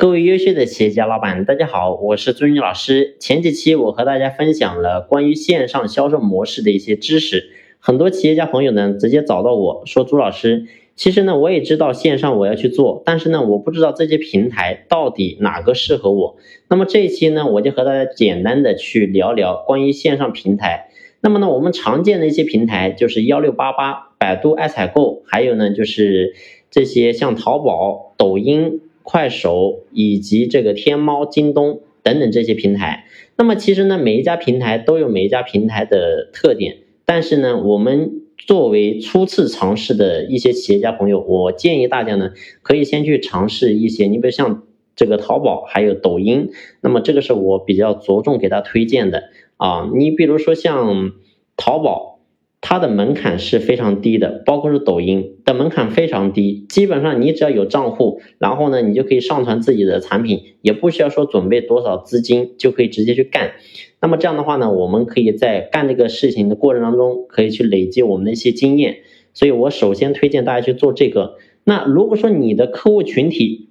各位优秀的企业家老板，大家好，我是朱军老师。前几期我和大家分享了关于线上销售模式的一些知识，很多企业家朋友呢直接找到我说，朱老师，其实呢我也知道线上我要去做，但是呢我不知道这些平台到底哪个适合我。那么这一期呢我就和大家简单的去聊聊关于线上平台。那么呢我们常见的一些平台就是幺六八八、百度爱采购，还有呢就是这些像淘宝、抖音。快手以及这个天猫、京东等等这些平台，那么其实呢，每一家平台都有每一家平台的特点。但是呢，我们作为初次尝试的一些企业家朋友，我建议大家呢，可以先去尝试一些，你比如像这个淘宝，还有抖音，那么这个是我比较着重给他推荐的啊。你比如说像淘宝。它的门槛是非常低的，包括是抖音的门槛非常低，基本上你只要有账户，然后呢，你就可以上传自己的产品，也不需要说准备多少资金，就可以直接去干。那么这样的话呢，我们可以在干这个事情的过程当中，可以去累积我们的一些经验。所以我首先推荐大家去做这个。那如果说你的客户群体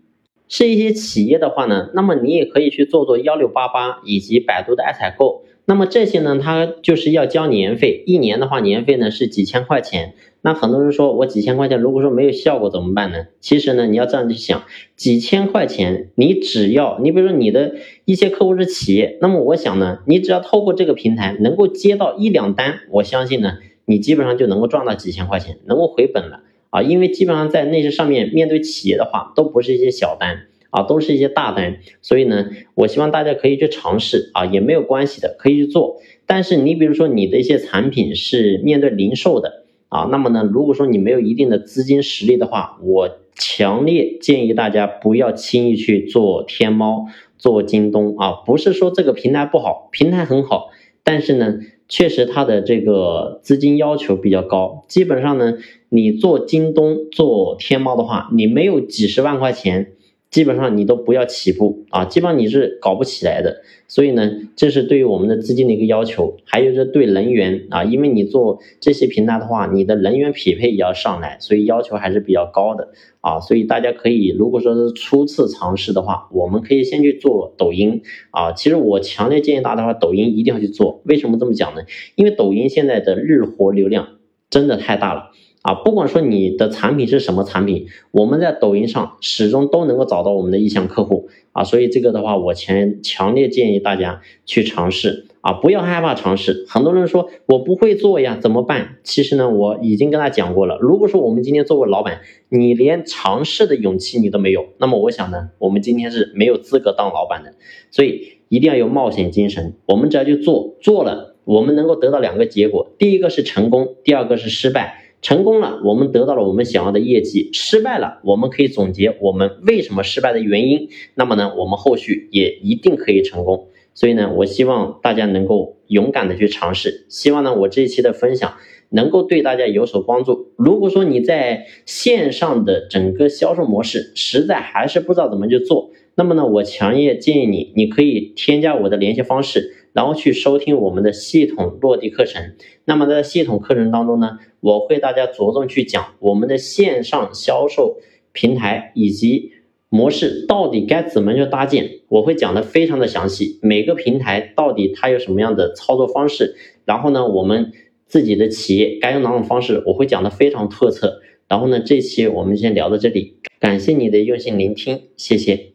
是一些企业的话呢，那么你也可以去做做幺六八八以及百度的爱采购。那么这些呢，它就是要交年费，一年的话年费呢是几千块钱。那很多人说我几千块钱，如果说没有效果怎么办呢？其实呢，你要这样去想，几千块钱，你只要你比如说你的一些客户是企业，那么我想呢，你只要透过这个平台能够接到一两单，我相信呢，你基本上就能够赚到几千块钱，能够回本了啊，因为基本上在那些上面面对企业的话，都不是一些小单。啊，都是一些大单，所以呢，我希望大家可以去尝试啊，也没有关系的，可以去做。但是你比如说你的一些产品是面对零售的啊，那么呢，如果说你没有一定的资金实力的话，我强烈建议大家不要轻易去做天猫、做京东啊。不是说这个平台不好，平台很好，但是呢，确实它的这个资金要求比较高。基本上呢，你做京东、做天猫的话，你没有几十万块钱。基本上你都不要起步啊，基本上你是搞不起来的。所以呢，这是对于我们的资金的一个要求，还有这对人员啊，因为你做这些平台的话，你的人员匹配也要上来，所以要求还是比较高的啊。所以大家可以，如果说是初次尝试的话，我们可以先去做抖音啊。其实我强烈建议大家的话，抖音一定要去做。为什么这么讲呢？因为抖音现在的日活流量真的太大了。啊，不管说你的产品是什么产品，我们在抖音上始终都能够找到我们的意向客户啊，所以这个的话，我强强烈建议大家去尝试啊，不要害怕尝试。很多人说我不会做呀，怎么办？其实呢，我已经跟他讲过了。如果说我们今天作为老板，你连尝试的勇气你都没有，那么我想呢，我们今天是没有资格当老板的。所以一定要有冒险精神，我们只要去做，做了，我们能够得到两个结果，第一个是成功，第二个是失败。成功了，我们得到了我们想要的业绩；失败了，我们可以总结我们为什么失败的原因。那么呢，我们后续也一定可以成功。所以呢，我希望大家能够勇敢的去尝试。希望呢，我这一期的分享能够对大家有所帮助。如果说你在线上的整个销售模式实在还是不知道怎么去做，那么呢，我强烈建议你，你可以添加我的联系方式。然后去收听我们的系统落地课程。那么在系统课程当中呢，我会大家着重去讲我们的线上销售平台以及模式到底该怎么去搭建，我会讲的非常的详细。每个平台到底它有什么样的操作方式，然后呢，我们自己的企业该用哪种方式，我会讲的非常透彻。然后呢，这期我们先聊到这里，感谢你的用心聆听，谢谢。